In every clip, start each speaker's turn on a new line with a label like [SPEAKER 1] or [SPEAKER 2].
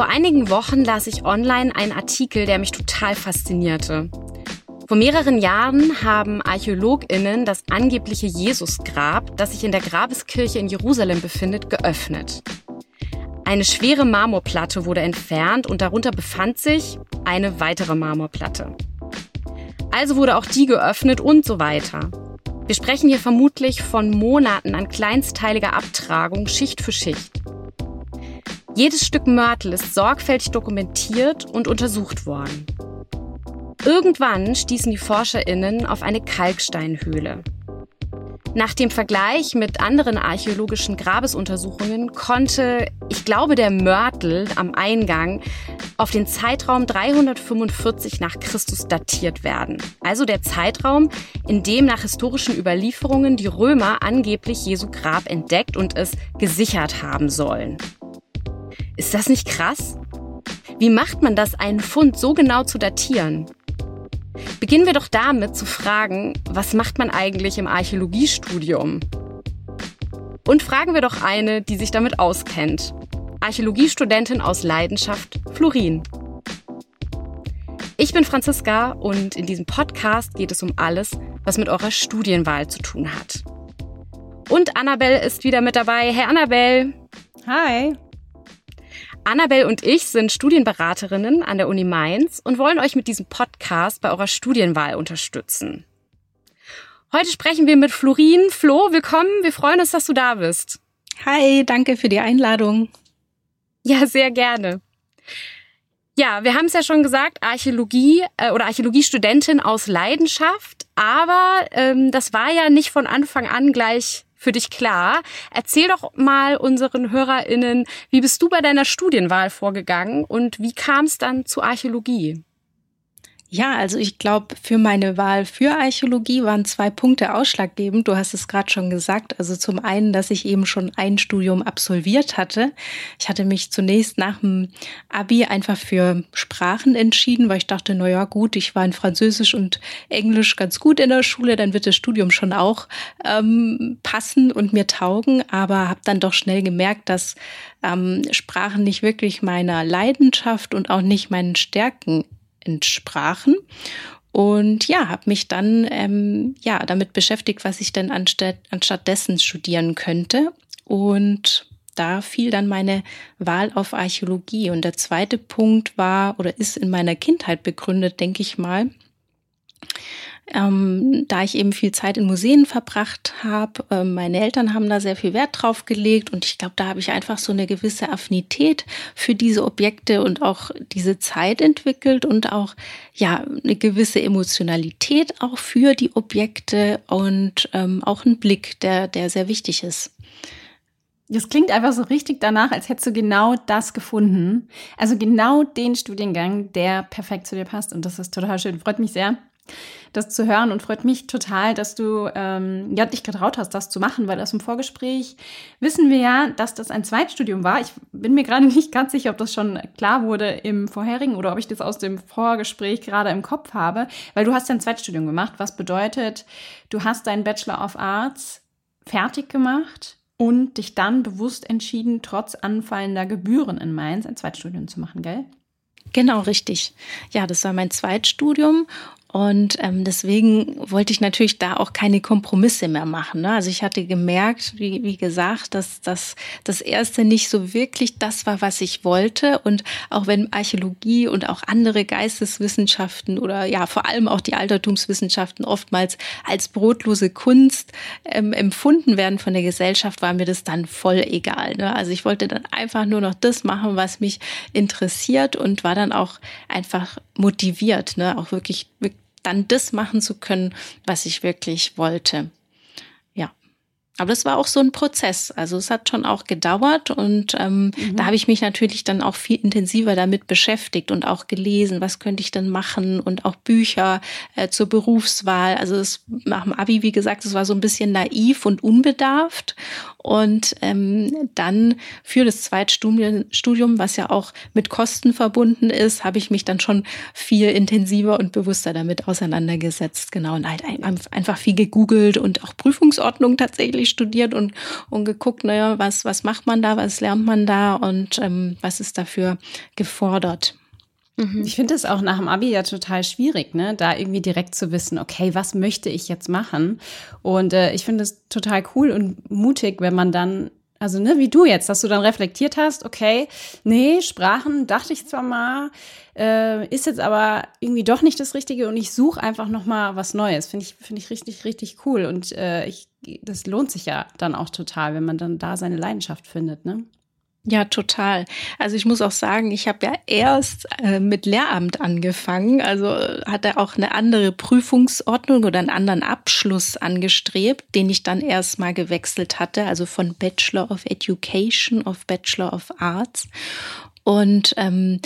[SPEAKER 1] Vor einigen Wochen las ich online einen Artikel, der mich total faszinierte. Vor mehreren Jahren haben ArchäologInnen das angebliche Jesusgrab, das sich in der Grabeskirche in Jerusalem befindet, geöffnet. Eine schwere Marmorplatte wurde entfernt und darunter befand sich eine weitere Marmorplatte. Also wurde auch die geöffnet und so weiter. Wir sprechen hier vermutlich von Monaten an kleinsteiliger Abtragung Schicht für Schicht. Jedes Stück Mörtel ist sorgfältig dokumentiert und untersucht worden. Irgendwann stießen die ForscherInnen auf eine Kalksteinhöhle. Nach dem Vergleich mit anderen archäologischen Grabesuntersuchungen konnte, ich glaube, der Mörtel am Eingang auf den Zeitraum 345 nach Christus datiert werden. Also der Zeitraum, in dem nach historischen Überlieferungen die Römer angeblich Jesu Grab entdeckt und es gesichert haben sollen. Ist das nicht krass? Wie macht man das, einen Fund so genau zu datieren? Beginnen wir doch damit zu fragen, was macht man eigentlich im Archäologiestudium? Und fragen wir doch eine, die sich damit auskennt. Archäologiestudentin aus Leidenschaft, Florin. Ich bin Franziska und in diesem Podcast geht es um alles, was mit eurer Studienwahl zu tun hat. Und Annabelle ist wieder mit dabei. Hey Annabelle.
[SPEAKER 2] Hi.
[SPEAKER 1] Annabelle und ich sind Studienberaterinnen an der Uni Mainz und wollen euch mit diesem Podcast bei eurer Studienwahl unterstützen. Heute sprechen wir mit Florin. Flo, willkommen. Wir freuen uns, dass du da bist.
[SPEAKER 2] Hi, danke für die Einladung.
[SPEAKER 1] Ja, sehr gerne. Ja, wir haben es ja schon gesagt, Archäologie äh, oder Archäologiestudentin aus Leidenschaft, aber ähm, das war ja nicht von Anfang an gleich für dich klar. Erzähl doch mal unseren HörerInnen, wie bist du bei deiner Studienwahl vorgegangen und wie kam es dann zu Archäologie?
[SPEAKER 2] Ja, also ich glaube, für meine Wahl für Archäologie waren zwei Punkte ausschlaggebend. Du hast es gerade schon gesagt. Also zum einen, dass ich eben schon ein Studium absolviert hatte. Ich hatte mich zunächst nach dem Abi einfach für Sprachen entschieden, weil ich dachte, na ja, gut, ich war in Französisch und Englisch ganz gut in der Schule, dann wird das Studium schon auch ähm, passen und mir taugen. Aber habe dann doch schnell gemerkt, dass ähm, Sprachen nicht wirklich meiner Leidenschaft und auch nicht meinen Stärken entsprachen. Und ja, habe mich dann ähm, ja damit beschäftigt, was ich denn anstatt, anstatt dessen studieren könnte. Und da fiel dann meine Wahl auf Archäologie. Und der zweite Punkt war oder ist in meiner Kindheit begründet, denke ich mal ähm, da ich eben viel Zeit in Museen verbracht habe. Äh, meine Eltern haben da sehr viel Wert drauf gelegt und ich glaube, da habe ich einfach so eine gewisse Affinität für diese Objekte und auch diese Zeit entwickelt und auch ja eine gewisse Emotionalität auch für die Objekte und ähm, auch ein Blick, der der sehr wichtig ist.
[SPEAKER 3] Das klingt einfach so richtig danach, als hättest du genau das gefunden. Also genau den Studiengang, der perfekt zu dir passt. Und das ist total schön. Freut mich sehr das zu hören und freut mich total, dass du ähm, ja, dich getraut hast, das zu machen, weil aus dem Vorgespräch wissen wir ja, dass das ein Zweitstudium war. Ich bin mir gerade nicht ganz sicher, ob das schon klar wurde im vorherigen oder ob ich das aus dem Vorgespräch gerade im Kopf habe, weil du hast ja ein Zweitstudium gemacht, was bedeutet, du hast deinen Bachelor of Arts fertig gemacht und dich dann bewusst entschieden, trotz anfallender Gebühren in Mainz ein Zweitstudium zu machen, gell?
[SPEAKER 2] Genau, richtig. Ja, das war mein Zweitstudium und ähm, deswegen wollte ich natürlich da auch keine Kompromisse mehr machen. Ne? Also ich hatte gemerkt, wie, wie gesagt, dass, dass das erste nicht so wirklich das war, was ich wollte. Und auch wenn Archäologie und auch andere Geisteswissenschaften oder ja vor allem auch die Altertumswissenschaften oftmals als brotlose Kunst ähm, empfunden werden von der Gesellschaft, war mir das dann voll egal. Ne? Also ich wollte dann einfach nur noch das machen, was mich interessiert und war dann auch einfach motiviert, ne? auch wirklich, dann das machen zu können, was ich wirklich wollte. Aber das war auch so ein Prozess. Also es hat schon auch gedauert und ähm, mhm. da habe ich mich natürlich dann auch viel intensiver damit beschäftigt und auch gelesen, was könnte ich denn machen und auch Bücher äh, zur Berufswahl. Also es, nach dem Abi, wie gesagt, es war so ein bisschen naiv und unbedarft und ähm, dann für das Zweitstudium, was ja auch mit Kosten verbunden ist, habe ich mich dann schon viel intensiver und bewusster damit auseinandergesetzt. Genau, und halt einfach viel gegoogelt und auch Prüfungsordnung tatsächlich studiert und, und geguckt, naja, was, was macht man da, was lernt man da und ähm, was ist dafür gefordert.
[SPEAKER 3] Mhm. Ich finde es auch nach dem Abi ja total schwierig, ne, da irgendwie direkt zu wissen, okay, was möchte ich jetzt machen? Und äh, ich finde es total cool und mutig, wenn man dann also, ne, wie du jetzt, dass du dann reflektiert hast, okay, nee, Sprachen dachte ich zwar mal, äh, ist jetzt aber irgendwie doch nicht das Richtige und ich suche einfach noch mal was Neues. Finde ich, finde ich richtig, richtig cool. Und äh, ich, das lohnt sich ja dann auch total, wenn man dann da seine Leidenschaft findet, ne?
[SPEAKER 2] Ja, total. Also ich muss auch sagen, ich habe ja erst äh, mit Lehramt angefangen, also äh, hatte auch eine andere Prüfungsordnung oder einen anderen Abschluss angestrebt, den ich dann erst mal gewechselt hatte, also von Bachelor of Education auf Bachelor of Arts. Und ähm,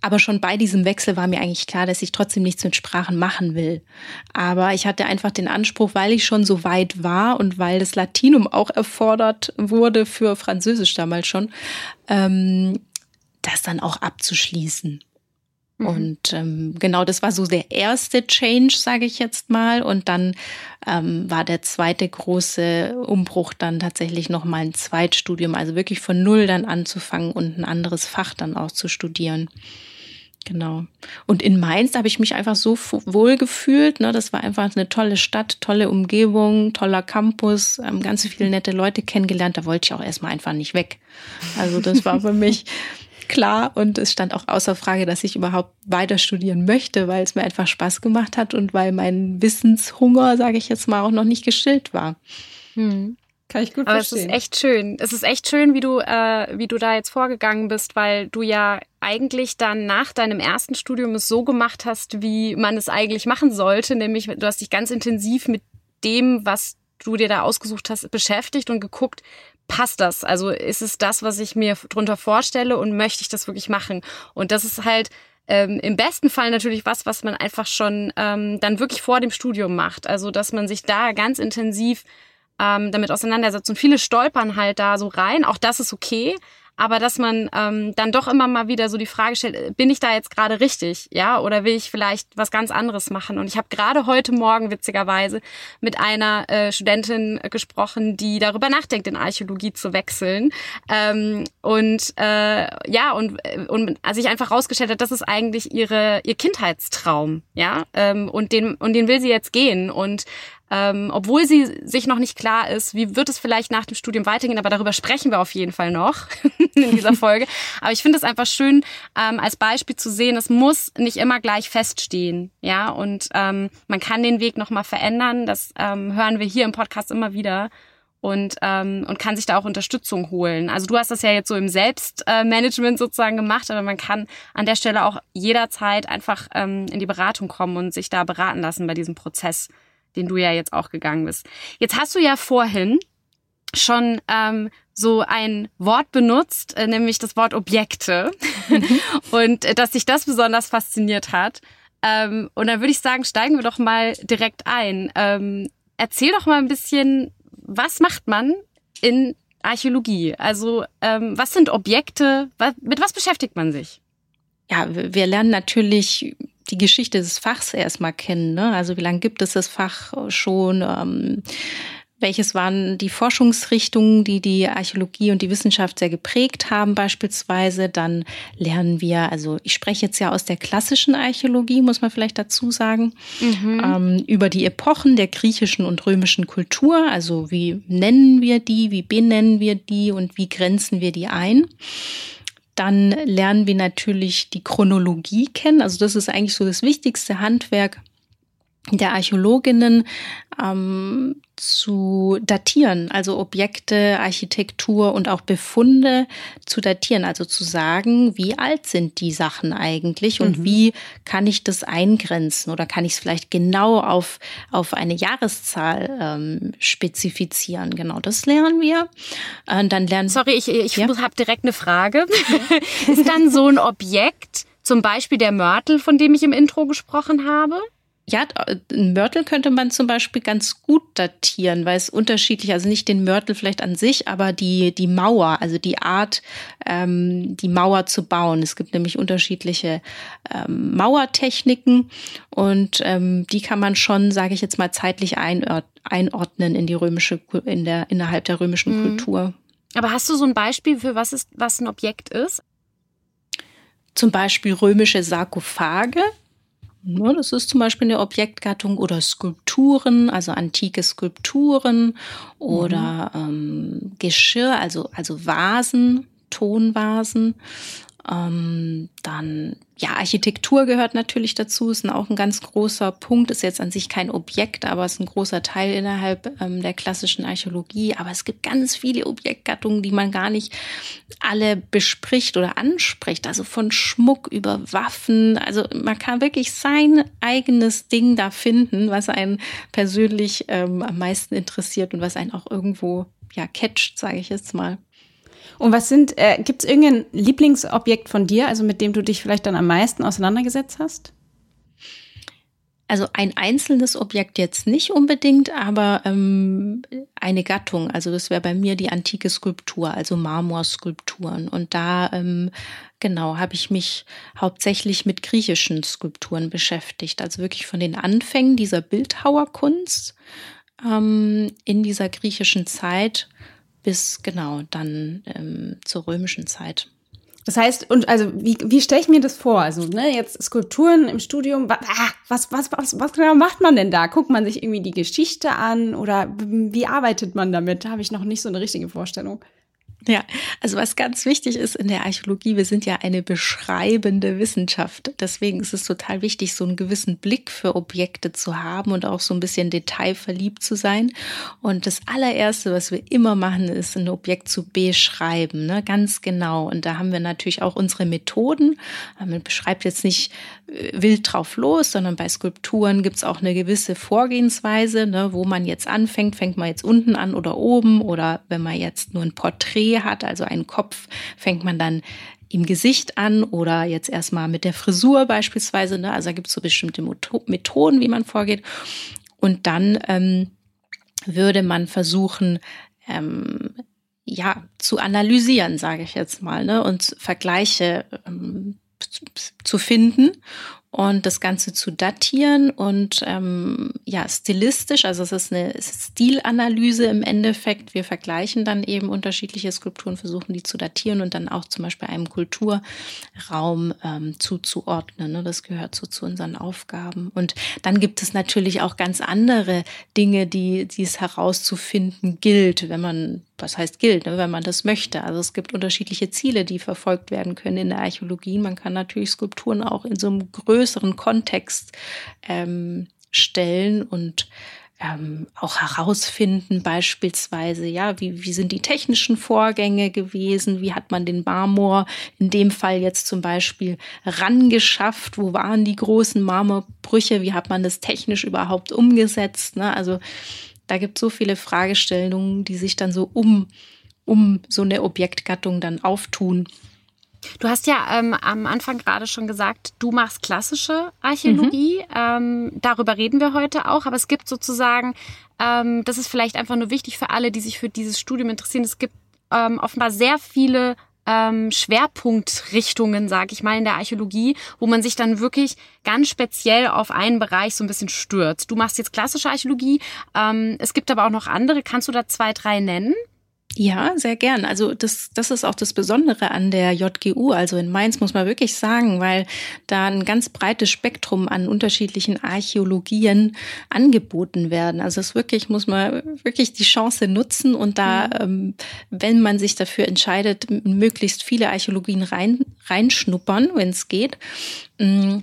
[SPEAKER 2] aber schon bei diesem Wechsel war mir eigentlich klar, dass ich trotzdem nichts mit Sprachen machen will. Aber ich hatte einfach den Anspruch, weil ich schon so weit war und weil das Latinum auch erfordert wurde für Französisch damals schon, ähm, das dann auch abzuschließen. Mhm. Und ähm, genau, das war so der erste Change, sage ich jetzt mal. Und dann ähm, war der zweite große Umbruch dann tatsächlich nochmal ein Zweitstudium, also wirklich von null dann anzufangen und ein anderes Fach dann auch zu studieren. Genau. Und in Mainz habe ich mich einfach so wohl gefühlt. Ne? Das war einfach eine tolle Stadt, tolle Umgebung, toller Campus, ähm, ganz viele nette Leute kennengelernt. Da wollte ich auch erstmal einfach nicht weg. Also das war für mich klar und es stand auch außer Frage, dass ich überhaupt weiter studieren möchte, weil es mir einfach Spaß gemacht hat und weil mein Wissenshunger, sage ich jetzt mal, auch noch nicht gestillt war.
[SPEAKER 3] Hm. Kann ich gut
[SPEAKER 1] Aber
[SPEAKER 3] verstehen.
[SPEAKER 1] es ist echt schön. Es ist echt schön, wie du, äh, wie du da jetzt vorgegangen bist, weil du ja eigentlich dann nach deinem ersten Studium es so gemacht hast, wie man es eigentlich machen sollte, nämlich du hast dich ganz intensiv mit dem, was du dir da ausgesucht hast, beschäftigt und geguckt, passt das? Also ist es das, was ich mir drunter vorstelle und möchte ich das wirklich machen? Und das ist halt ähm, im besten Fall natürlich was, was man einfach schon ähm, dann wirklich vor dem Studium macht. Also dass man sich da ganz intensiv ähm, damit auseinandersetzt. Und viele stolpern halt da so rein. Auch das ist okay aber dass man ähm, dann doch immer mal wieder so die Frage stellt, äh, bin ich da jetzt gerade richtig, ja, oder will ich vielleicht was ganz anderes machen? Und ich habe gerade heute Morgen witzigerweise mit einer äh, Studentin gesprochen, die darüber nachdenkt, in Archäologie zu wechseln. Ähm, und äh, ja, und, äh, und als ich einfach rausgestellt hat, das ist eigentlich ihre ihr Kindheitstraum, ja, ähm, und den und den will sie jetzt gehen und ähm, obwohl sie sich noch nicht klar ist, wie wird es vielleicht nach dem Studium weitergehen, aber darüber sprechen wir auf jeden Fall noch in dieser Folge. aber ich finde es einfach schön, ähm, als Beispiel zu sehen, es muss nicht immer gleich feststehen, ja, und ähm, man kann den Weg nochmal verändern. Das ähm, hören wir hier im Podcast immer wieder und, ähm, und kann sich da auch Unterstützung holen. Also du hast das ja jetzt so im Selbstmanagement sozusagen gemacht, aber man kann an der Stelle auch jederzeit einfach ähm, in die Beratung kommen und sich da beraten lassen bei diesem Prozess den du ja jetzt auch gegangen bist. Jetzt hast du ja vorhin schon ähm, so ein Wort benutzt, äh, nämlich das Wort Objekte. Mhm. und äh, dass dich das besonders fasziniert hat. Ähm, und dann würde ich sagen, steigen wir doch mal direkt ein. Ähm, erzähl doch mal ein bisschen, was macht man in Archäologie? Also ähm, was sind Objekte? Was, mit was beschäftigt man sich?
[SPEAKER 2] Ja, wir lernen natürlich die Geschichte des Fachs erstmal kennen. Ne? Also wie lange gibt es das Fach schon? Ähm, welches waren die Forschungsrichtungen, die die Archäologie und die Wissenschaft sehr geprägt haben beispielsweise. Dann lernen wir, also ich spreche jetzt ja aus der klassischen Archäologie, muss man vielleicht dazu sagen, mhm. ähm, über die Epochen der griechischen und römischen Kultur. Also wie nennen wir die, wie benennen wir die und wie grenzen wir die ein. Dann lernen wir natürlich die Chronologie kennen. Also das ist eigentlich so das wichtigste Handwerk der Archäologinnen ähm, zu datieren, also Objekte, Architektur und auch Befunde zu datieren, also zu sagen, wie alt sind die Sachen eigentlich und mhm. wie kann ich das eingrenzen oder kann ich es vielleicht genau auf, auf eine Jahreszahl ähm, spezifizieren. Genau, das lernen wir.
[SPEAKER 1] Und äh, dann lernen Sorry, ich, ich ja? habe direkt eine Frage. Ist dann so ein Objekt, zum Beispiel der Mörtel, von dem ich im Intro gesprochen habe?
[SPEAKER 2] Ja, ein Mörtel könnte man zum Beispiel ganz gut datieren, weil es unterschiedlich, also nicht den Mörtel vielleicht an sich, aber die, die Mauer, also die Art, ähm, die Mauer zu bauen. Es gibt nämlich unterschiedliche ähm, Mauertechniken und ähm, die kann man schon, sage ich jetzt mal, zeitlich einordnen einordnen in die römische, in der, innerhalb der römischen mhm. Kultur.
[SPEAKER 1] Aber hast du so ein Beispiel für was ist, was ein Objekt ist?
[SPEAKER 2] Zum Beispiel römische Sarkophage. Ja, das ist zum Beispiel eine Objektgattung oder Skulpturen, also antike Skulpturen oder mhm. ähm, Geschirr, also, also Vasen, Tonvasen. Ähm, dann, ja, Architektur gehört natürlich dazu, ist auch ein ganz großer Punkt, ist jetzt an sich kein Objekt, aber ist ein großer Teil innerhalb ähm, der klassischen Archäologie. Aber es gibt ganz viele Objektgattungen, die man gar nicht alle bespricht oder anspricht. Also von Schmuck über Waffen. Also man kann wirklich sein eigenes Ding da finden, was einen persönlich ähm, am meisten interessiert und was einen auch irgendwo ja catcht, sage ich jetzt mal.
[SPEAKER 3] Und was sind, äh, gibt es irgendein Lieblingsobjekt von dir, also mit dem du dich vielleicht dann am meisten auseinandergesetzt hast?
[SPEAKER 2] Also ein einzelnes Objekt jetzt nicht unbedingt, aber ähm, eine Gattung. Also das wäre bei mir die antike Skulptur, also Marmorskulpturen. Und da ähm, genau habe ich mich hauptsächlich mit griechischen Skulpturen beschäftigt. Also wirklich von den Anfängen dieser Bildhauerkunst ähm, in dieser griechischen Zeit bis genau dann ähm, zur römischen Zeit.
[SPEAKER 3] Das heißt, und also wie, wie stelle ich mir das vor? Also, ne, jetzt Skulpturen im Studium, ah, was, was, was, was genau macht man denn da? Guckt man sich irgendwie die Geschichte an oder wie arbeitet man damit? Da habe ich noch nicht so eine richtige Vorstellung.
[SPEAKER 2] Ja, also was ganz wichtig ist in der Archäologie, wir sind ja eine beschreibende Wissenschaft. Deswegen ist es total wichtig, so einen gewissen Blick für Objekte zu haben und auch so ein bisschen detailverliebt zu sein. Und das allererste, was wir immer machen, ist ein Objekt zu beschreiben, ne? ganz genau. Und da haben wir natürlich auch unsere Methoden. Man beschreibt jetzt nicht äh, wild drauf los, sondern bei Skulpturen gibt es auch eine gewisse Vorgehensweise, ne? wo man jetzt anfängt. Fängt man jetzt unten an oder oben? Oder wenn man jetzt nur ein Porträt hat, also einen Kopf, fängt man dann im Gesicht an oder jetzt erstmal mit der Frisur beispielsweise. Ne? Also da gibt es so bestimmte Methoden, wie man vorgeht. Und dann ähm, würde man versuchen, ähm, ja, zu analysieren, sage ich jetzt mal, ne? und Vergleiche ähm, zu finden und das Ganze zu datieren und ähm, ja, stilistisch, also es ist eine Stilanalyse im Endeffekt. Wir vergleichen dann eben unterschiedliche Skulpturen, versuchen die zu datieren und dann auch zum Beispiel einem Kulturraum ähm, zuzuordnen. Ne? Das gehört so zu unseren Aufgaben. Und dann gibt es natürlich auch ganz andere Dinge, die, die es herauszufinden gilt, wenn man was heißt gilt, ne, wenn man das möchte. Also es gibt unterschiedliche Ziele, die verfolgt werden können in der Archäologie. Man kann natürlich Skulpturen auch in so einem größeren Kontext ähm, stellen und ähm, auch herausfinden, beispielsweise, ja, wie, wie sind die technischen Vorgänge gewesen, wie hat man den Marmor in dem Fall jetzt zum Beispiel rangeschafft, wo waren die großen Marmorbrüche, wie hat man das technisch überhaupt umgesetzt, ne? also da gibt es so viele Fragestellungen, die sich dann so um, um so eine Objektgattung dann auftun.
[SPEAKER 1] Du hast ja ähm, am Anfang gerade schon gesagt, du machst klassische Archäologie. Mhm. Ähm, darüber reden wir heute auch. Aber es gibt sozusagen, ähm, das ist vielleicht einfach nur wichtig für alle, die sich für dieses Studium interessieren. Es gibt ähm, offenbar sehr viele ähm, Schwerpunktrichtungen, sage ich mal, in der Archäologie, wo man sich dann wirklich ganz speziell auf einen Bereich so ein bisschen stürzt. Du machst jetzt klassische Archäologie, ähm, es gibt aber auch noch andere. Kannst du da zwei, drei nennen?
[SPEAKER 2] Ja, sehr gern. Also das, das ist auch das Besondere an der JGU, also in Mainz muss man wirklich sagen, weil da ein ganz breites Spektrum an unterschiedlichen Archäologien angeboten werden. Also es wirklich, muss man wirklich die Chance nutzen und da, mhm. ähm, wenn man sich dafür entscheidet, möglichst viele Archäologien rein, reinschnuppern, wenn es geht. Mm,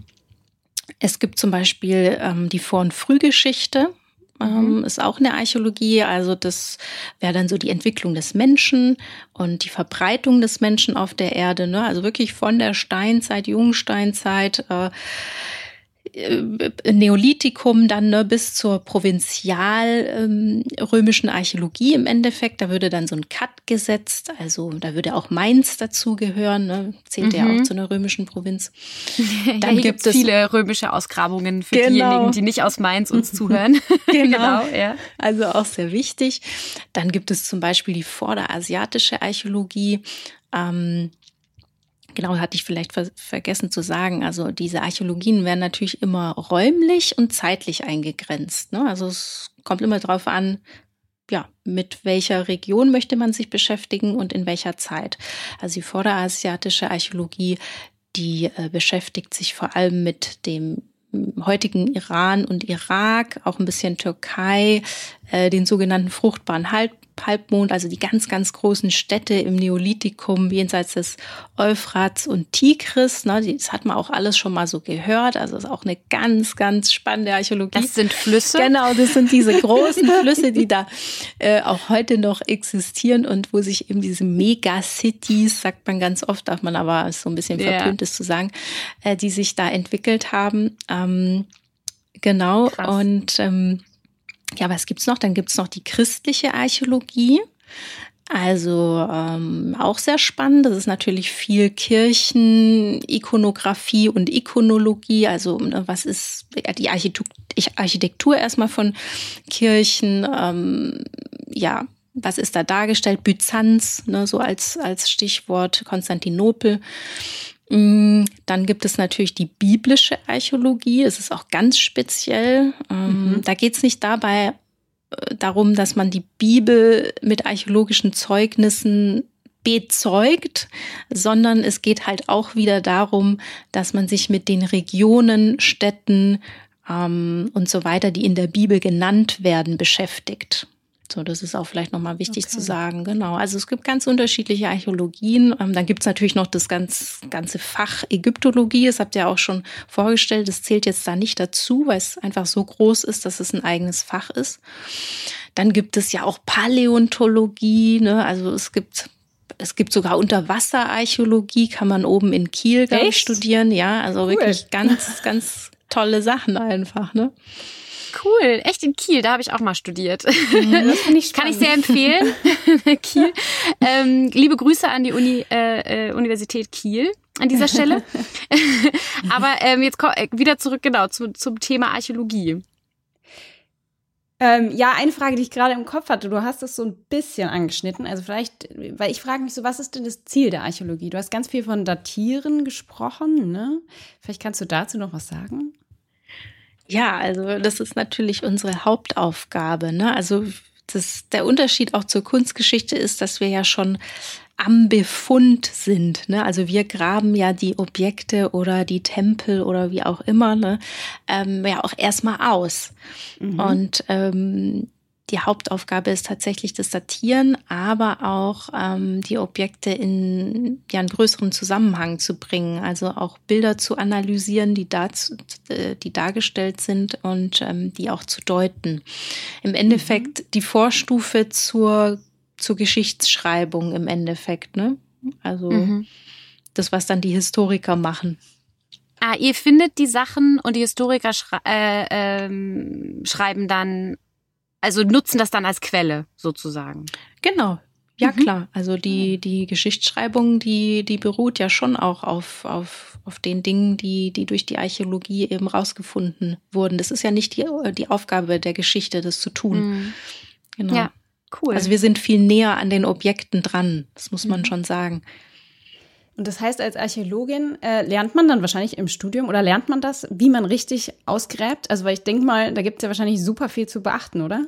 [SPEAKER 2] es gibt zum Beispiel ähm, die Vor- und Frühgeschichte mhm. ist auch eine Archäologie. Also das wäre dann so die Entwicklung des Menschen und die Verbreitung des Menschen auf der Erde. Ne? Also wirklich von der Steinzeit, Jungsteinzeit. Äh, äh, Neolithikum dann ne, bis zur provinzial ähm, römischen Archäologie im Endeffekt. Da würde dann so ein Cut gesetzt, also da würde auch Mainz dazugehören, ne, zählt mhm. ja auch zu einer römischen Provinz.
[SPEAKER 1] Dann ja, gibt es viele römische Ausgrabungen für genau. diejenigen, die nicht aus Mainz uns zuhören.
[SPEAKER 2] genau, genau ja. also auch sehr wichtig. Dann gibt es zum Beispiel die vorderasiatische Archäologie. Ähm, Genau, hatte ich vielleicht ver vergessen zu sagen. Also diese Archäologien werden natürlich immer räumlich und zeitlich eingegrenzt. Ne? Also es kommt immer darauf an, ja, mit welcher Region möchte man sich beschäftigen und in welcher Zeit. Also die vorderasiatische Archäologie, die äh, beschäftigt sich vor allem mit dem heutigen Iran und Irak, auch ein bisschen Türkei, äh, den sogenannten fruchtbaren Halb Halbmond, also die ganz, ganz großen Städte im Neolithikum jenseits des Euphrats und Tigris. Ne, das hat man auch alles schon mal so gehört. Also ist auch eine ganz, ganz spannende Archäologie.
[SPEAKER 1] Das sind Flüsse?
[SPEAKER 2] Genau, das sind diese großen Flüsse, die da äh, auch heute noch existieren und wo sich eben diese Megacities, sagt man ganz oft, darf man aber so ein bisschen verpönt ist zu sagen, äh, die sich da entwickelt haben. Ähm, genau. Krass. Und ähm, ja, was gibt's noch? Dann gibt's noch die christliche Archäologie. Also ähm, auch sehr spannend. Das ist natürlich viel Kirchen, Ikonografie und Ikonologie. Also ne, was ist die Architektur erstmal von Kirchen? Ähm, ja, was ist da dargestellt? Byzanz, ne, so als, als Stichwort Konstantinopel. Mm, dann gibt es natürlich die biblische Archäologie. Es ist auch ganz speziell. Ähm, mhm. Da geht es nicht dabei äh, darum, dass man die Bibel mit archäologischen Zeugnissen bezeugt, sondern es geht halt auch wieder darum, dass man sich mit den Regionen, Städten ähm, und so weiter, die in der Bibel genannt werden, beschäftigt. So, das ist auch vielleicht nochmal wichtig okay. zu sagen. Genau. Also es gibt ganz unterschiedliche Archäologien. Ähm, dann gibt es natürlich noch das ganz, ganze Fach Ägyptologie. Das habt ihr auch schon vorgestellt. Das zählt jetzt da nicht dazu, weil es einfach so groß ist, dass es ein eigenes Fach ist. Dann gibt es ja auch Paläontologie. Ne? Also es gibt es gibt sogar Unterwasserarchäologie, kann man oben in Kiel, studieren. Ja, also cool. wirklich ganz, ganz tolle Sachen einfach. Ne?
[SPEAKER 1] Cool. Echt in Kiel, da habe ich auch mal studiert. Mhm, das ich Kann ich sehr empfehlen. Kiel. Ähm, liebe Grüße an die Uni, äh, äh, Universität Kiel an dieser Stelle. Aber ähm, jetzt komm, äh, wieder zurück genau zu, zum Thema Archäologie.
[SPEAKER 3] Ähm, ja, eine Frage, die ich gerade im Kopf hatte. Du hast es so ein bisschen angeschnitten. Also vielleicht, weil ich frage mich so, was ist denn das Ziel der Archäologie? Du hast ganz viel von Datieren gesprochen, ne? Vielleicht kannst du dazu noch was sagen?
[SPEAKER 2] Ja, also das ist natürlich unsere Hauptaufgabe. Ne? Also das, der Unterschied auch zur Kunstgeschichte ist, dass wir ja schon am Befund sind. Ne? Also wir graben ja die Objekte oder die Tempel oder wie auch immer ne? ähm, ja auch erstmal aus. Mhm. Und ähm, die Hauptaufgabe ist tatsächlich das Datieren, aber auch ähm, die Objekte in ja, einen größeren Zusammenhang zu bringen, also auch Bilder zu analysieren, die, dazu, äh, die dargestellt sind und ähm, die auch zu deuten. Im Endeffekt mhm. die Vorstufe zur, zur Geschichtsschreibung im Endeffekt, ne? Also mhm. das, was dann die Historiker machen.
[SPEAKER 1] Ah, ihr findet die Sachen und die Historiker schrei äh, ähm, schreiben dann also nutzen das dann als Quelle sozusagen.
[SPEAKER 2] Genau. Ja, mhm. klar. Also die, die Geschichtsschreibung, die, die beruht ja schon auch auf, auf, auf den Dingen, die, die durch die Archäologie eben rausgefunden wurden. Das ist ja nicht die, die Aufgabe der Geschichte, das zu tun. Mhm.
[SPEAKER 1] Genau. Ja, cool.
[SPEAKER 2] Also wir sind viel näher an den Objekten dran. Das muss man mhm. schon sagen.
[SPEAKER 3] Und das heißt, als Archäologin äh, lernt man dann wahrscheinlich im Studium oder lernt man das, wie man richtig ausgräbt? Also, weil ich denke mal, da gibt es ja wahrscheinlich super viel zu beachten, oder?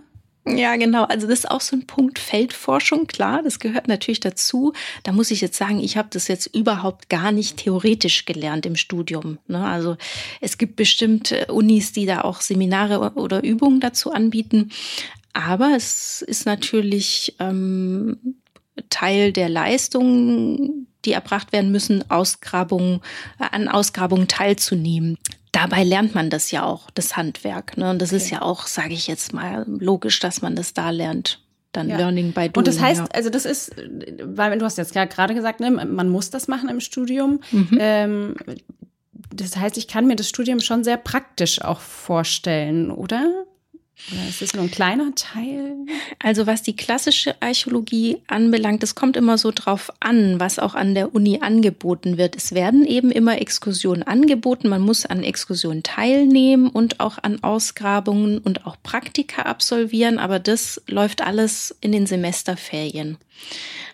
[SPEAKER 2] Ja, genau. Also das ist auch so ein Punkt Feldforschung, klar, das gehört natürlich dazu. Da muss ich jetzt sagen, ich habe das jetzt überhaupt gar nicht theoretisch gelernt im Studium. Ne? Also es gibt bestimmt Unis, die da auch Seminare oder Übungen dazu anbieten. Aber es ist natürlich ähm, Teil der Leistung, die erbracht werden müssen, Ausgrabungen, an Ausgrabungen teilzunehmen dabei lernt man das ja auch, das Handwerk. Ne? Und das okay. ist ja auch, sage ich jetzt mal, logisch, dass man das da lernt. Dann ja. Learning by Doing.
[SPEAKER 3] Und das heißt, ja. also das ist, weil du hast jetzt gerade gesagt, ne, man muss das machen im Studium. Mhm. Ähm, das heißt, ich kann mir das Studium schon sehr praktisch auch vorstellen, oder? Oder ist das nur ein kleiner Teil?
[SPEAKER 2] Also was die klassische Archäologie anbelangt, es kommt immer so drauf an, was auch an der Uni angeboten wird. Es werden eben immer Exkursionen angeboten. Man muss an Exkursionen teilnehmen und auch an Ausgrabungen und auch Praktika absolvieren. Aber das läuft alles in den Semesterferien.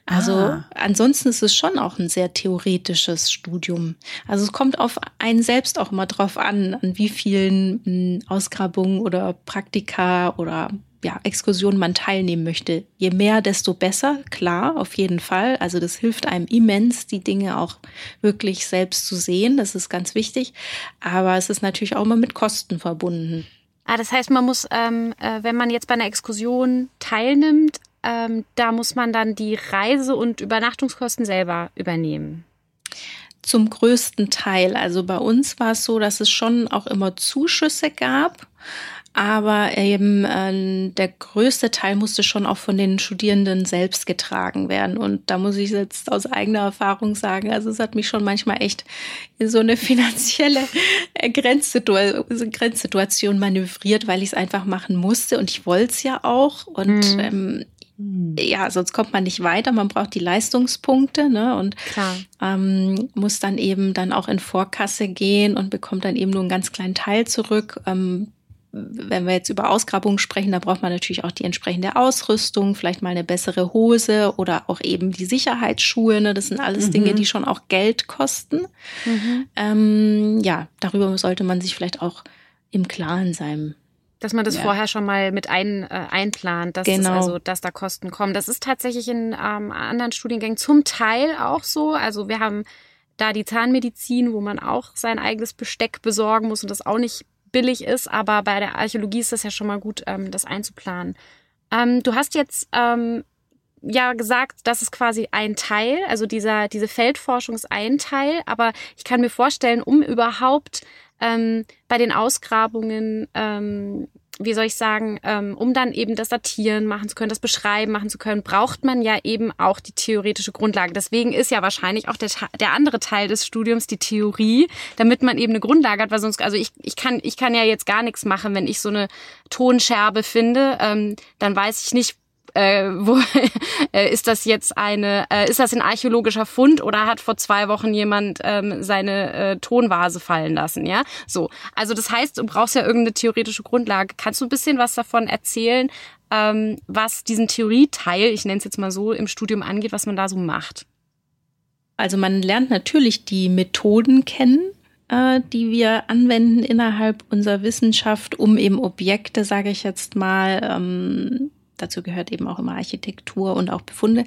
[SPEAKER 2] Also ah. ansonsten ist es schon auch ein sehr theoretisches Studium. Also es kommt auf einen selbst auch immer drauf an, an wie vielen hm, Ausgrabungen oder Praktika Klassiker oder ja, Exkursionen man teilnehmen möchte. Je mehr, desto besser, klar, auf jeden Fall. Also das hilft einem immens, die Dinge auch wirklich selbst zu sehen. Das ist ganz wichtig. Aber es ist natürlich auch immer mit Kosten verbunden.
[SPEAKER 1] Ah, das heißt, man muss, ähm, äh, wenn man jetzt bei einer Exkursion teilnimmt, ähm, da muss man dann die Reise- und Übernachtungskosten selber übernehmen.
[SPEAKER 2] Zum größten Teil. Also bei uns war es so, dass es schon auch immer Zuschüsse gab. Aber eben äh, der größte Teil musste schon auch von den Studierenden selbst getragen werden. Und da muss ich jetzt aus eigener Erfahrung sagen, also es hat mich schon manchmal echt in so eine finanzielle Grenzsituation manövriert, weil ich es einfach machen musste und ich wollte es ja auch. Und mhm. ähm, ja, sonst kommt man nicht weiter. Man braucht die Leistungspunkte ne? und ähm, muss dann eben dann auch in Vorkasse gehen und bekommt dann eben nur einen ganz kleinen Teil zurück. Ähm, wenn wir jetzt über Ausgrabungen sprechen, da braucht man natürlich auch die entsprechende Ausrüstung, vielleicht mal eine bessere Hose oder auch eben die Sicherheitsschuhe. Ne? Das sind alles mhm. Dinge, die schon auch Geld kosten. Mhm. Ähm, ja, darüber sollte man sich vielleicht auch im Klaren sein.
[SPEAKER 1] Dass man das ja. vorher schon mal mit ein, äh, einplant, dass genau. also, dass da Kosten kommen. Das ist tatsächlich in ähm, anderen Studiengängen zum Teil auch so. Also wir haben da die Zahnmedizin, wo man auch sein eigenes Besteck besorgen muss und das auch nicht billig ist, aber bei der Archäologie ist das ja schon mal gut, ähm, das einzuplanen. Ähm, du hast jetzt ähm, ja gesagt, das ist quasi ein Teil, also dieser, diese Feldforschung ist ein Teil, aber ich kann mir vorstellen, um überhaupt ähm, bei den Ausgrabungen ähm, wie soll ich sagen, ähm, um dann eben das Datieren machen zu können, das Beschreiben machen zu können, braucht man ja eben auch die theoretische Grundlage. Deswegen ist ja wahrscheinlich auch der, der andere Teil des Studiums die Theorie, damit man eben eine Grundlage hat, weil sonst, also ich, ich kann, ich kann ja jetzt gar nichts machen, wenn ich so eine Tonscherbe finde, ähm, dann weiß ich nicht, äh, wo äh, ist das jetzt eine, äh, ist das ein archäologischer Fund oder hat vor zwei Wochen jemand ähm, seine äh, Tonvase fallen lassen, ja? So, also das heißt, du brauchst ja irgendeine theoretische Grundlage. Kannst du ein bisschen was davon erzählen, ähm, was diesen Theorieteil, ich nenne es jetzt mal so, im Studium angeht, was man da so macht?
[SPEAKER 2] Also man lernt natürlich die Methoden kennen, äh, die wir anwenden innerhalb unserer Wissenschaft, um eben Objekte, sage ich jetzt mal, ähm, dazu gehört eben auch immer Architektur und auch Befunde,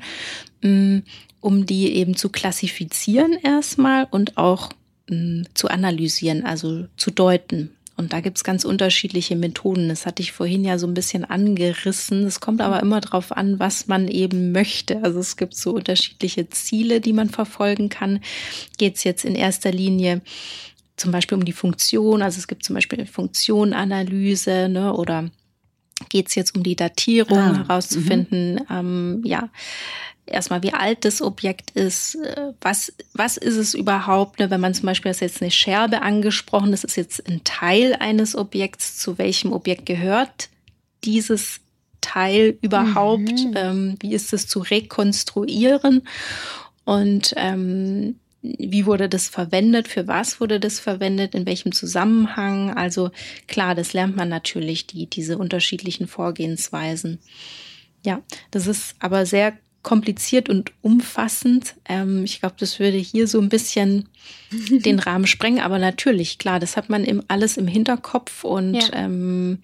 [SPEAKER 2] mm, um die eben zu klassifizieren erstmal und auch mm, zu analysieren, also zu deuten. Und da gibt's ganz unterschiedliche Methoden. Das hatte ich vorhin ja so ein bisschen angerissen. Es kommt aber immer darauf an, was man eben möchte. Also es gibt so unterschiedliche Ziele, die man verfolgen kann. Geht's jetzt in erster Linie zum Beispiel um die Funktion? Also es gibt zum Beispiel Funktionanalyse ne, oder geht es jetzt um die Datierung ah, herauszufinden, mhm. ähm, ja, erstmal wie alt das Objekt ist, äh, was, was ist es überhaupt, ne, wenn man zum Beispiel, das jetzt eine Scherbe angesprochen, das ist jetzt ein Teil eines Objekts, zu welchem Objekt gehört dieses Teil überhaupt, mhm. ähm, wie ist es zu rekonstruieren und ähm, wie wurde das verwendet, für was wurde das verwendet, in welchem Zusammenhang. Also klar, das lernt man natürlich, die, diese unterschiedlichen Vorgehensweisen. Ja, das ist aber sehr kompliziert und umfassend. Ähm, ich glaube, das würde hier so ein bisschen den Rahmen sprengen, aber natürlich, klar, das hat man im, alles im Hinterkopf und ja. Ähm,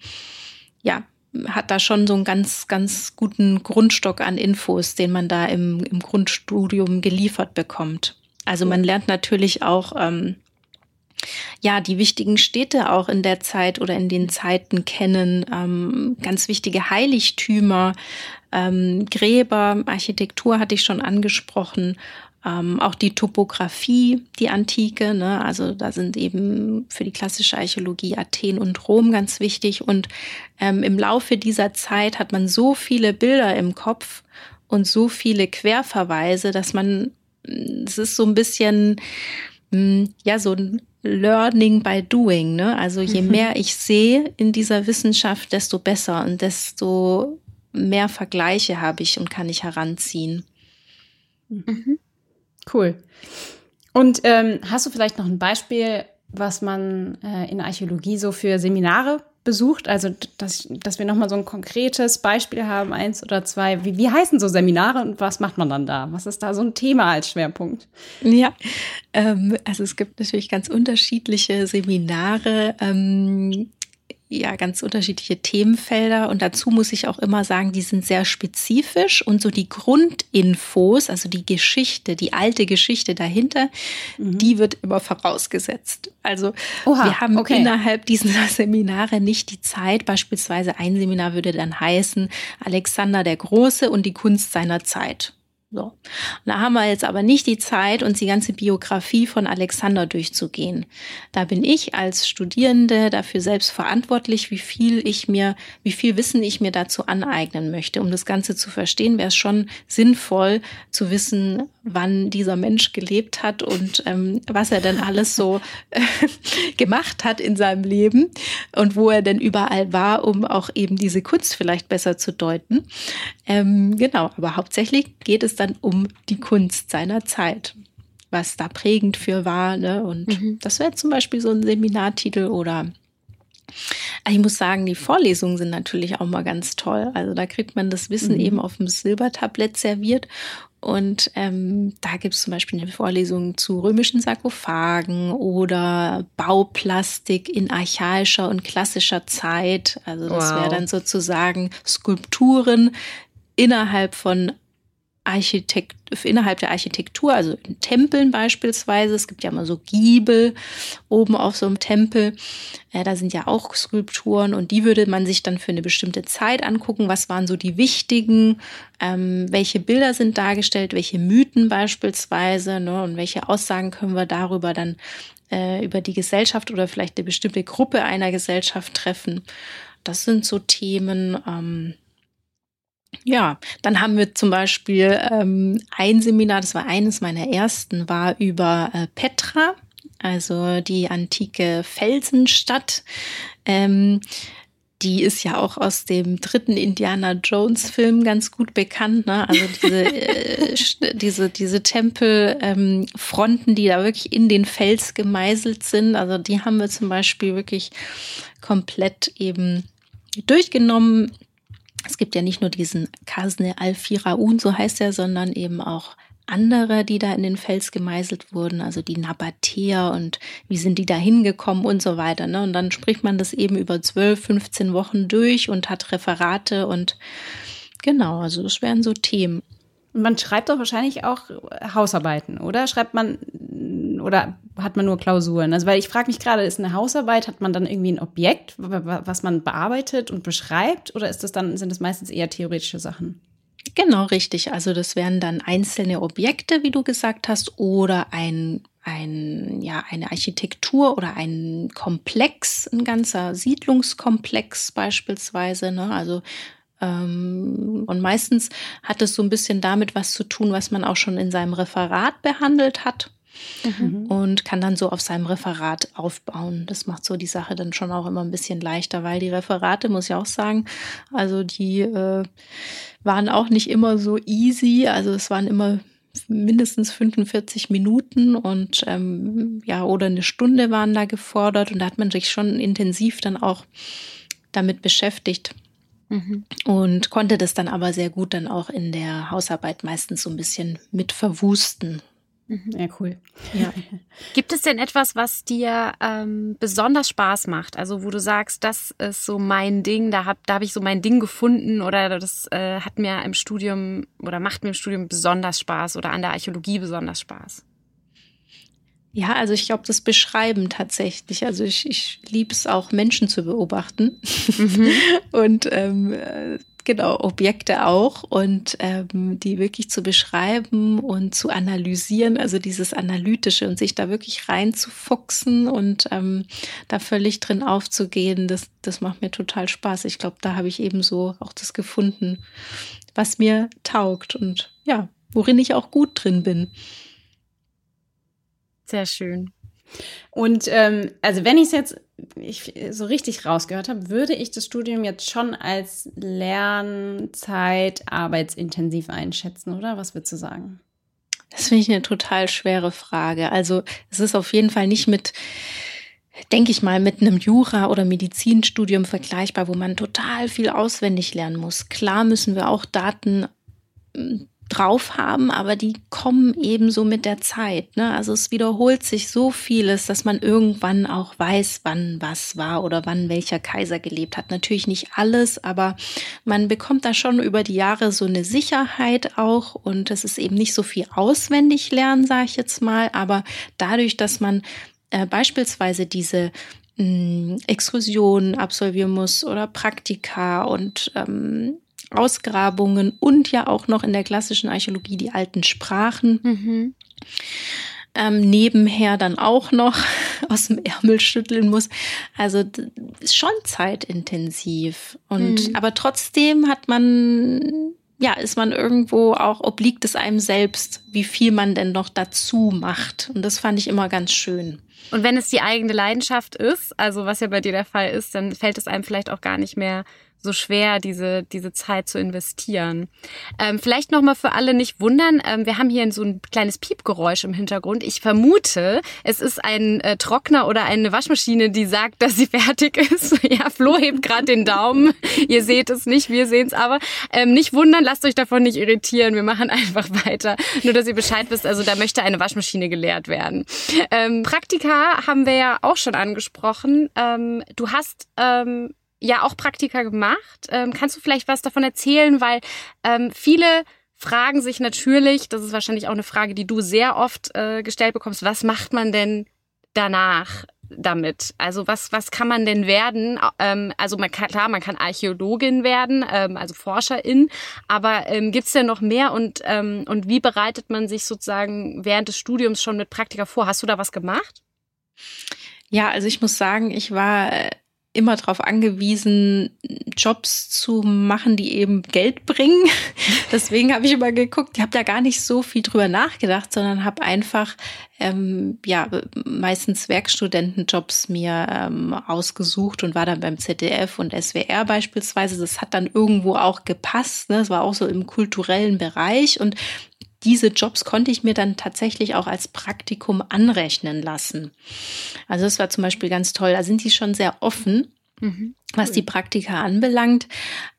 [SPEAKER 2] ja, hat da schon so einen ganz, ganz guten Grundstock an Infos, den man da im, im Grundstudium geliefert bekommt. Also man lernt natürlich auch ähm, ja die wichtigen Städte auch in der Zeit oder in den Zeiten kennen, ähm, ganz wichtige Heiligtümer, ähm, Gräber, Architektur hatte ich schon angesprochen. Ähm, auch die Topografie, die Antike, ne? also da sind eben für die klassische Archäologie Athen und Rom ganz wichtig. Und ähm, im Laufe dieser Zeit hat man so viele Bilder im Kopf und so viele Querverweise, dass man es ist so ein bisschen, hm, ja, so ein Learning by Doing. Ne? Also je mhm. mehr ich sehe in dieser Wissenschaft, desto besser und desto mehr Vergleiche habe ich und kann ich heranziehen.
[SPEAKER 3] Mhm. Cool. Und ähm, hast du vielleicht noch ein Beispiel, was man äh, in Archäologie so für Seminare besucht? Also, dass, dass wir nochmal so ein konkretes Beispiel haben, eins oder zwei. Wie, wie heißen so Seminare und was macht man dann da? Was ist da so ein Thema als Schwerpunkt?
[SPEAKER 2] Ja, ähm, also es gibt natürlich ganz unterschiedliche Seminare. Ähm, ja ganz unterschiedliche Themenfelder und dazu muss ich auch immer sagen, die sind sehr spezifisch und so die Grundinfos, also die Geschichte, die alte Geschichte dahinter, mhm. die wird immer vorausgesetzt. Also Oha, wir haben okay. innerhalb dieser Seminare nicht die Zeit, beispielsweise ein Seminar würde dann heißen Alexander der Große und die Kunst seiner Zeit. So. Und da haben wir jetzt aber nicht die Zeit, uns die ganze Biografie von Alexander durchzugehen. Da bin ich als Studierende dafür selbst verantwortlich, wie viel ich mir, wie viel Wissen ich mir dazu aneignen möchte. Um das Ganze zu verstehen, wäre es schon sinnvoll zu wissen, wann dieser Mensch gelebt hat und ähm, was er denn alles so äh, gemacht hat in seinem Leben und wo er denn überall war, um auch eben diese Kunst vielleicht besser zu deuten. Ähm, genau, aber hauptsächlich geht es dann um die Kunst seiner Zeit was da prägend für war. Ne? Und mhm. das wäre zum Beispiel so ein Seminartitel oder ich muss sagen, die Vorlesungen sind natürlich auch mal ganz toll. Also da kriegt man das Wissen mhm. eben auf dem Silbertablett serviert und ähm, da gibt es zum Beispiel eine Vorlesung zu römischen Sarkophagen oder Bauplastik in archaischer und klassischer Zeit. Also das wow. wäre dann sozusagen Skulpturen innerhalb von Architekt innerhalb der Architektur, also in Tempeln beispielsweise. Es gibt ja immer so Giebel oben auf so einem Tempel. Äh, da sind ja auch Skulpturen und die würde man sich dann für eine bestimmte Zeit angucken. Was waren so die wichtigen? Ähm, welche Bilder sind dargestellt? Welche Mythen beispielsweise? Ne? Und welche Aussagen können wir darüber dann äh, über die Gesellschaft oder vielleicht eine bestimmte Gruppe einer Gesellschaft treffen? Das sind so Themen. Ähm, ja, dann haben wir zum Beispiel ähm, ein Seminar, das war eines meiner ersten, war über äh, Petra, also die antike Felsenstadt. Ähm, die ist ja auch aus dem dritten Indiana Jones Film ganz gut bekannt. Ne? Also diese, äh, diese, diese Tempelfronten, ähm, die da wirklich in den Fels gemeißelt sind. Also die haben wir zum Beispiel wirklich komplett eben durchgenommen es gibt ja nicht nur diesen Kasne al-Firaun, so heißt er, sondern eben auch andere, die da in den Fels gemeißelt wurden, also die Nabatäer und wie sind die da hingekommen und so weiter. Ne? Und dann spricht man das eben über 12, 15 Wochen durch und hat Referate und genau, also das wären so Themen.
[SPEAKER 3] Man schreibt doch wahrscheinlich auch Hausarbeiten, oder? Schreibt man oder hat man nur Klausuren? Also, weil ich frage mich gerade, ist eine Hausarbeit, hat man dann irgendwie ein Objekt, was man bearbeitet und beschreibt, oder ist das dann, sind das meistens eher theoretische Sachen?
[SPEAKER 2] Genau, richtig. Also das wären dann einzelne Objekte, wie du gesagt hast, oder ein, ein, ja, eine Architektur oder ein Komplex, ein ganzer Siedlungskomplex beispielsweise. Ne? Also ähm, und meistens hat es so ein bisschen damit was zu tun, was man auch schon in seinem Referat behandelt hat. Mhm. Und kann dann so auf seinem Referat aufbauen. Das macht so die Sache dann schon auch immer ein bisschen leichter, weil die Referate, muss ich auch sagen, also die äh, waren auch nicht immer so easy. Also es waren immer mindestens 45 Minuten und ähm, ja, oder eine Stunde waren da gefordert und da hat man sich schon intensiv dann auch damit beschäftigt. Mhm. Und konnte das dann aber sehr gut dann auch in der Hausarbeit meistens so ein bisschen mit verwusten.
[SPEAKER 3] Ja, cool.
[SPEAKER 1] Ja. Gibt es denn etwas, was dir ähm, besonders Spaß macht? Also wo du sagst, das ist so mein Ding, da habe da hab ich so mein Ding gefunden oder das äh, hat mir im Studium oder macht mir im Studium besonders Spaß oder an der Archäologie besonders Spaß?
[SPEAKER 2] Ja, also ich glaube, das Beschreiben tatsächlich. Also ich, ich liebe es auch, Menschen zu beobachten. Mhm. Und ähm, genau, Objekte auch und ähm, die wirklich zu beschreiben und zu analysieren, also dieses Analytische und sich da wirklich reinzufuchsen und ähm, da völlig drin aufzugehen, das, das macht mir total Spaß. Ich glaube, da habe ich eben so auch das gefunden, was mir taugt und ja, worin ich auch gut drin bin.
[SPEAKER 1] Sehr schön.
[SPEAKER 3] Und ähm, also wenn ich es jetzt ich, so richtig rausgehört habe, würde ich das Studium jetzt schon als Lernzeit arbeitsintensiv einschätzen, oder? Was würdest du sagen?
[SPEAKER 2] Das finde ich eine total schwere Frage. Also es ist auf jeden Fall nicht mit, denke ich mal, mit einem Jura- oder Medizinstudium vergleichbar, wo man total viel auswendig lernen muss. Klar müssen wir auch Daten drauf haben, aber die kommen ebenso mit der Zeit. Ne? Also es wiederholt sich so vieles, dass man irgendwann auch weiß, wann was war oder wann welcher Kaiser gelebt hat. Natürlich nicht alles, aber man bekommt da schon über die Jahre so eine Sicherheit auch und es ist eben nicht so viel auswendig lernen, sage ich jetzt mal, aber dadurch, dass man äh, beispielsweise diese mm, Exkursionen absolvieren muss oder Praktika und ähm, Ausgrabungen und ja auch noch in der klassischen Archäologie die alten Sprachen. Mhm. Ähm, nebenher dann auch noch aus dem Ärmel schütteln muss. Also ist schon zeitintensiv. Und mhm. aber trotzdem hat man, ja, ist man irgendwo auch, obliegt es einem selbst, wie viel man denn noch dazu macht. Und das fand ich immer ganz schön.
[SPEAKER 1] Und wenn es die eigene Leidenschaft ist, also was ja bei dir der Fall ist, dann fällt es einem vielleicht auch gar nicht mehr so schwer, diese, diese Zeit zu investieren. Ähm, vielleicht nochmal für alle nicht wundern, ähm, wir haben hier so ein kleines Piepgeräusch im Hintergrund. Ich vermute, es ist ein äh, Trockner oder eine Waschmaschine, die sagt, dass sie fertig ist. ja, Flo hebt gerade den Daumen. Ihr seht es nicht, wir sehen es aber. Ähm, nicht wundern, lasst euch davon nicht irritieren. Wir machen einfach weiter. Nur, dass ihr Bescheid wisst, also da möchte eine Waschmaschine geleert werden. Ähm, Praktika haben wir ja auch schon angesprochen. Ähm, du hast ähm, ja auch Praktika gemacht. Ähm, kannst du vielleicht was davon erzählen? Weil ähm, viele fragen sich natürlich, das ist wahrscheinlich auch eine Frage, die du sehr oft äh, gestellt bekommst, was macht man denn danach? damit? Also was, was kann man denn werden? Ähm, also man kann, klar, man kann Archäologin werden, ähm, also Forscherin, aber ähm, gibt es denn noch mehr und, ähm, und wie bereitet man sich sozusagen während des Studiums schon mit Praktika vor? Hast du da was gemacht?
[SPEAKER 2] Ja, also ich muss sagen, ich war äh, immer darauf angewiesen, Jobs zu machen, die eben Geld bringen. Deswegen habe ich immer geguckt, ich habe da gar nicht so viel drüber nachgedacht, sondern habe einfach ähm, ja meistens Werkstudentenjobs mir ähm, ausgesucht und war dann beim ZDF und SWR beispielsweise. Das hat dann irgendwo auch gepasst. Ne? Das war auch so im kulturellen Bereich und diese Jobs konnte ich mir dann tatsächlich auch als Praktikum anrechnen lassen. Also das war zum Beispiel ganz toll. Da sind die schon sehr offen, mhm. was die Praktika anbelangt.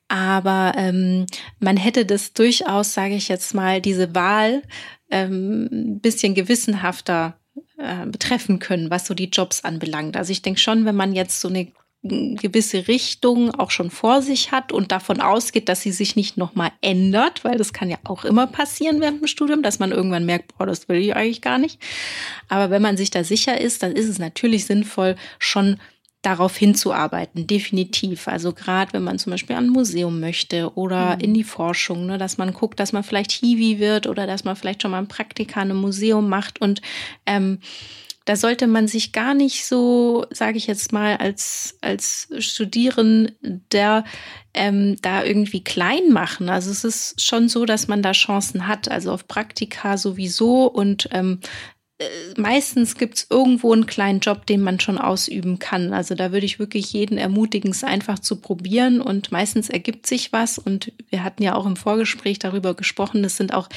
[SPEAKER 2] Aber ähm, man hätte das durchaus, sage ich jetzt mal, diese Wahl ähm, ein bisschen gewissenhafter äh, betreffen können, was so die Jobs anbelangt. Also ich denke schon, wenn man jetzt so eine gewisse Richtung auch schon vor sich hat und davon ausgeht, dass sie sich nicht nochmal ändert, weil das kann ja auch immer passieren während dem Studium, dass man irgendwann merkt, boah, das will ich eigentlich gar nicht. Aber wenn man sich da sicher ist, dann ist es natürlich sinnvoll, schon darauf hinzuarbeiten, definitiv. Also gerade wenn man zum Beispiel an ein Museum möchte oder mhm. in die Forschung, ne, dass man guckt, dass man vielleicht Hiwi wird oder dass man vielleicht schon mal ein Praktika in einem Museum macht und ähm, da sollte man sich gar nicht so, sage ich jetzt mal, als, als Studierender ähm, da irgendwie klein machen. Also es ist schon so, dass man da Chancen hat, also auf Praktika sowieso und ähm, äh, meistens gibt's irgendwo einen kleinen Job, den man schon ausüben kann. Also da würde ich wirklich jeden ermutigen, es einfach zu probieren und meistens ergibt sich was. Und wir hatten ja auch im Vorgespräch darüber gesprochen, das sind auch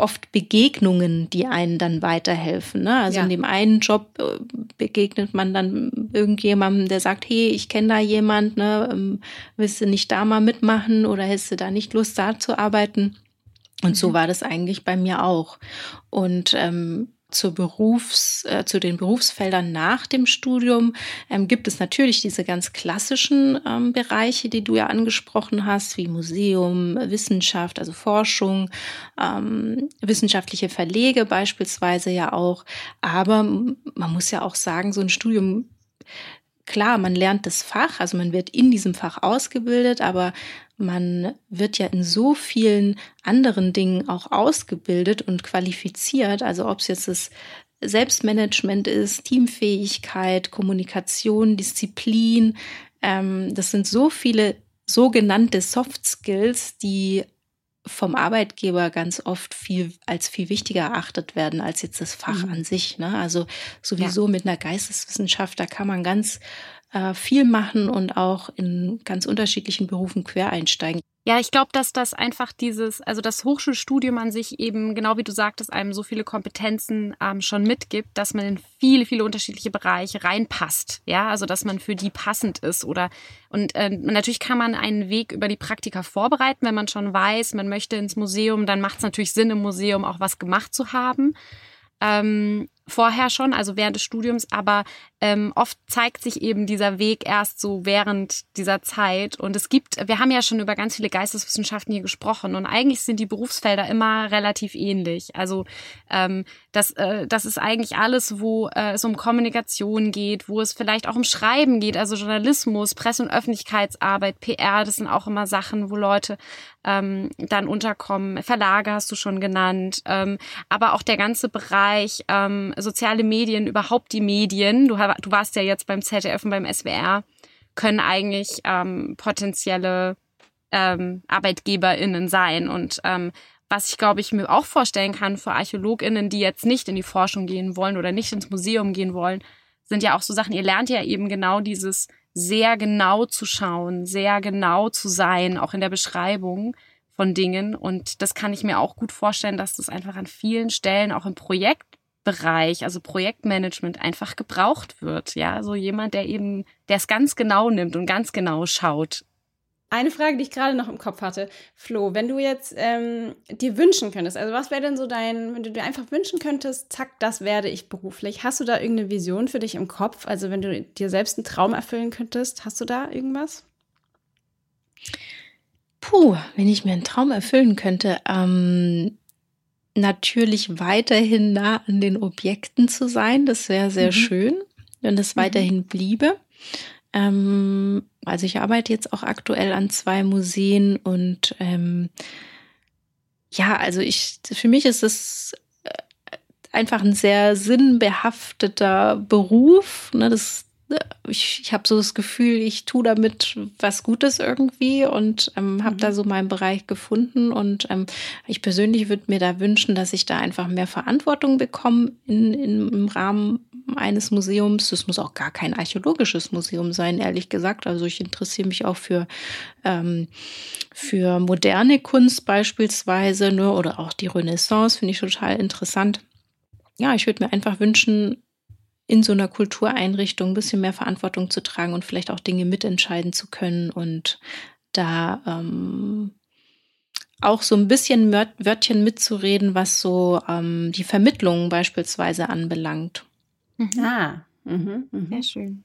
[SPEAKER 2] oft Begegnungen, die einen dann weiterhelfen. Ne? Also ja. in dem einen Job äh, begegnet man dann irgendjemandem, der sagt, hey, ich kenne da jemand, ne? Ähm, willst du nicht da mal mitmachen oder hättest du da nicht Lust, da zu arbeiten? Und so mhm. war das eigentlich bei mir auch. Und ähm, zur Berufs, äh, zu den Berufsfeldern nach dem Studium ähm, gibt es natürlich diese ganz klassischen ähm, Bereiche, die du ja angesprochen hast, wie Museum, Wissenschaft, also Forschung, ähm, wissenschaftliche Verlege beispielsweise ja auch. Aber man muss ja auch sagen, so ein Studium klar, man lernt das Fach, also man wird in diesem Fach ausgebildet, aber man wird ja in so vielen anderen Dingen auch ausgebildet und qualifiziert. Also ob es jetzt das Selbstmanagement ist, Teamfähigkeit, Kommunikation, Disziplin. Ähm, das sind so viele sogenannte Soft Skills, die vom Arbeitgeber ganz oft viel als viel wichtiger erachtet werden als jetzt das Fach mhm. an sich. Ne? Also sowieso ja. mit einer Geisteswissenschaft, da kann man ganz äh, viel machen und auch in ganz unterschiedlichen Berufen quer einsteigen.
[SPEAKER 1] Ja, ich glaube, dass das einfach dieses, also das Hochschulstudium an sich eben, genau wie du sagtest, einem so viele Kompetenzen ähm, schon mitgibt, dass man in viele, viele unterschiedliche Bereiche reinpasst. Ja, also dass man für die passend ist oder und äh, natürlich kann man einen Weg über die Praktika vorbereiten, wenn man schon weiß, man möchte ins Museum, dann macht es natürlich Sinn, im Museum auch was gemacht zu haben. Ähm, vorher schon, also während des Studiums, aber ähm, oft zeigt sich eben dieser Weg erst so während dieser Zeit. Und es gibt, wir haben ja schon über ganz viele Geisteswissenschaften hier gesprochen und eigentlich sind die Berufsfelder immer relativ ähnlich. Also ähm, das, äh, das ist eigentlich alles, wo äh, es um Kommunikation geht, wo es vielleicht auch um Schreiben geht, also Journalismus, Presse- und Öffentlichkeitsarbeit, PR, das sind auch immer Sachen, wo Leute ähm, dann unterkommen. Verlage hast du schon genannt, ähm, aber auch der ganze Bereich ähm, soziale Medien, überhaupt die Medien. Du, du warst ja jetzt beim ZDF und beim SWR, können eigentlich ähm, potenzielle ähm, ArbeitgeberInnen sein. Und ähm, was ich, glaube ich, mir auch vorstellen kann für ArchäologInnen, die jetzt nicht in die Forschung gehen wollen oder nicht ins Museum gehen wollen, sind ja auch so Sachen, ihr lernt ja eben genau dieses sehr genau zu schauen, sehr genau zu sein, auch in der Beschreibung von Dingen. Und das kann ich mir auch gut vorstellen, dass das einfach an vielen Stellen, auch im Projektbereich, also Projektmanagement, einfach gebraucht wird. Ja, so jemand, der eben, der es ganz genau nimmt und ganz genau schaut,
[SPEAKER 3] eine Frage, die ich gerade noch im Kopf hatte. Flo, wenn du jetzt ähm, dir wünschen könntest, also was wäre denn so dein, wenn du dir einfach wünschen könntest, zack, das werde ich beruflich. Hast du da irgendeine Vision für dich im Kopf? Also wenn du dir selbst einen Traum erfüllen könntest, hast du da irgendwas?
[SPEAKER 2] Puh, wenn ich mir einen Traum erfüllen könnte, ähm, natürlich weiterhin nah an den Objekten zu sein. Das wäre sehr mhm. schön, wenn das mhm. weiterhin bliebe. Ähm, also ich arbeite jetzt auch aktuell an zwei Museen und ähm, ja, also ich, für mich ist es äh, einfach ein sehr sinnbehafteter Beruf. Ne? Das, ich, ich habe so das Gefühl, ich tue damit was Gutes irgendwie und ähm, habe mhm. da so meinen Bereich gefunden. Und ähm, ich persönlich würde mir da wünschen, dass ich da einfach mehr Verantwortung bekomme in, in, im Rahmen eines Museums. Das muss auch gar kein archäologisches Museum sein, ehrlich gesagt. Also ich interessiere mich auch für, ähm, für moderne Kunst beispielsweise ne, oder auch die Renaissance, finde ich total interessant. Ja, ich würde mir einfach wünschen, in so einer Kultureinrichtung ein bisschen mehr Verantwortung zu tragen und vielleicht auch Dinge mitentscheiden zu können und da ähm, auch so ein bisschen Wörtchen mitzureden, was so ähm, die Vermittlung beispielsweise anbelangt.
[SPEAKER 1] Mhm. Ah, mhm, mh. sehr schön.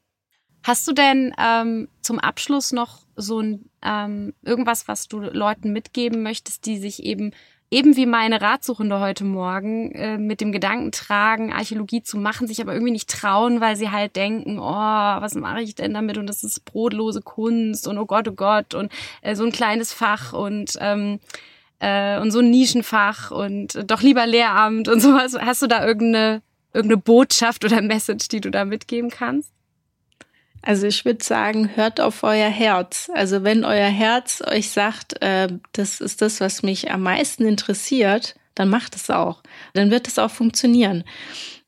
[SPEAKER 1] Hast du denn ähm, zum Abschluss noch so ein ähm, irgendwas, was du Leuten mitgeben möchtest, die sich eben eben wie meine Ratsuchende heute Morgen äh, mit dem Gedanken tragen, Archäologie zu machen, sich aber irgendwie nicht trauen, weil sie halt denken, oh, was mache ich denn damit und das ist brotlose Kunst und oh Gott, oh Gott und äh, so ein kleines Fach und ähm, äh, und so ein Nischenfach und doch lieber Lehramt und sowas. Hast du da irgendeine irgendeine Botschaft oder Message, die du da mitgeben kannst?
[SPEAKER 2] Also ich würde sagen, hört auf euer Herz. Also wenn euer Herz euch sagt, äh, das ist das, was mich am meisten interessiert, dann macht es auch. Dann wird es auch funktionieren.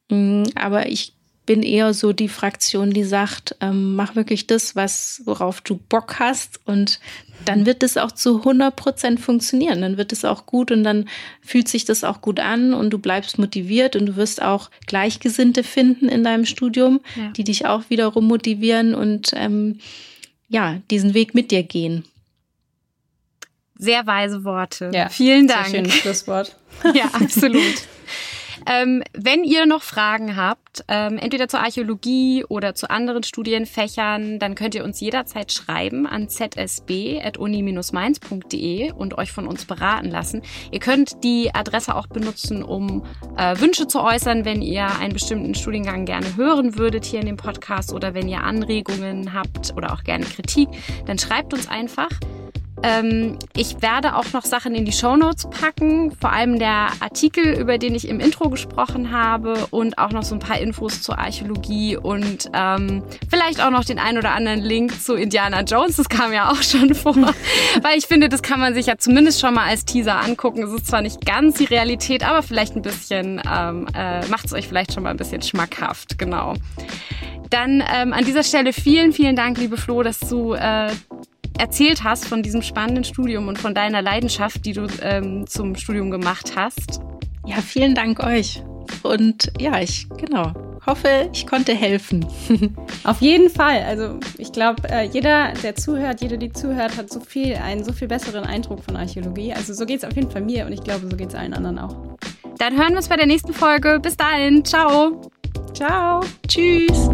[SPEAKER 2] Mm, aber ich bin eher so die Fraktion, die sagt, ähm, mach wirklich das, was, worauf du Bock hast und dann wird es auch zu 100 Prozent funktionieren. Dann wird es auch gut und dann fühlt sich das auch gut an und du bleibst motiviert und du wirst auch Gleichgesinnte finden in deinem Studium, ja. die dich auch wiederum motivieren und ähm, ja, diesen Weg mit dir gehen.
[SPEAKER 1] Sehr weise Worte. Ja, Vielen Dank. Sehr
[SPEAKER 3] schönes Schlusswort.
[SPEAKER 1] ja, absolut. Ähm, wenn ihr noch Fragen habt, ähm, entweder zur Archäologie oder zu anderen Studienfächern, dann könnt ihr uns jederzeit schreiben an zsb.uni-mainz.de und euch von uns beraten lassen. Ihr könnt die Adresse auch benutzen, um äh, Wünsche zu äußern, wenn ihr einen bestimmten Studiengang gerne hören würdet hier in dem Podcast oder wenn ihr Anregungen habt oder auch gerne Kritik, dann schreibt uns einfach. Ähm, ich werde auch noch Sachen in die Show Notes packen, vor allem der Artikel, über den ich im Intro gesprochen habe und auch noch so ein paar Infos zur Archäologie und ähm, vielleicht auch noch den ein oder anderen Link zu Indiana Jones. Das kam ja auch schon vor, weil ich finde, das kann man sich ja zumindest schon mal als Teaser angucken. Es ist zwar nicht ganz die Realität, aber vielleicht ein bisschen, ähm, äh, macht es euch vielleicht schon mal ein bisschen schmackhaft, genau. Dann ähm, an dieser Stelle vielen, vielen Dank, liebe Flo, dass du äh, erzählt hast von diesem spannenden Studium und von deiner Leidenschaft, die du ähm, zum Studium gemacht hast.
[SPEAKER 2] Ja, vielen Dank euch. Und ja, ich, genau, hoffe, ich konnte helfen.
[SPEAKER 3] Auf jeden Fall. Also ich glaube, äh, jeder, der zuhört, jeder, die zuhört, hat so viel, einen so viel besseren Eindruck von Archäologie. Also so geht es auf jeden Fall mir und ich glaube, so geht es allen anderen auch.
[SPEAKER 1] Dann hören wir uns bei der nächsten Folge. Bis dahin. Ciao.
[SPEAKER 3] Ciao.
[SPEAKER 2] Tschüss.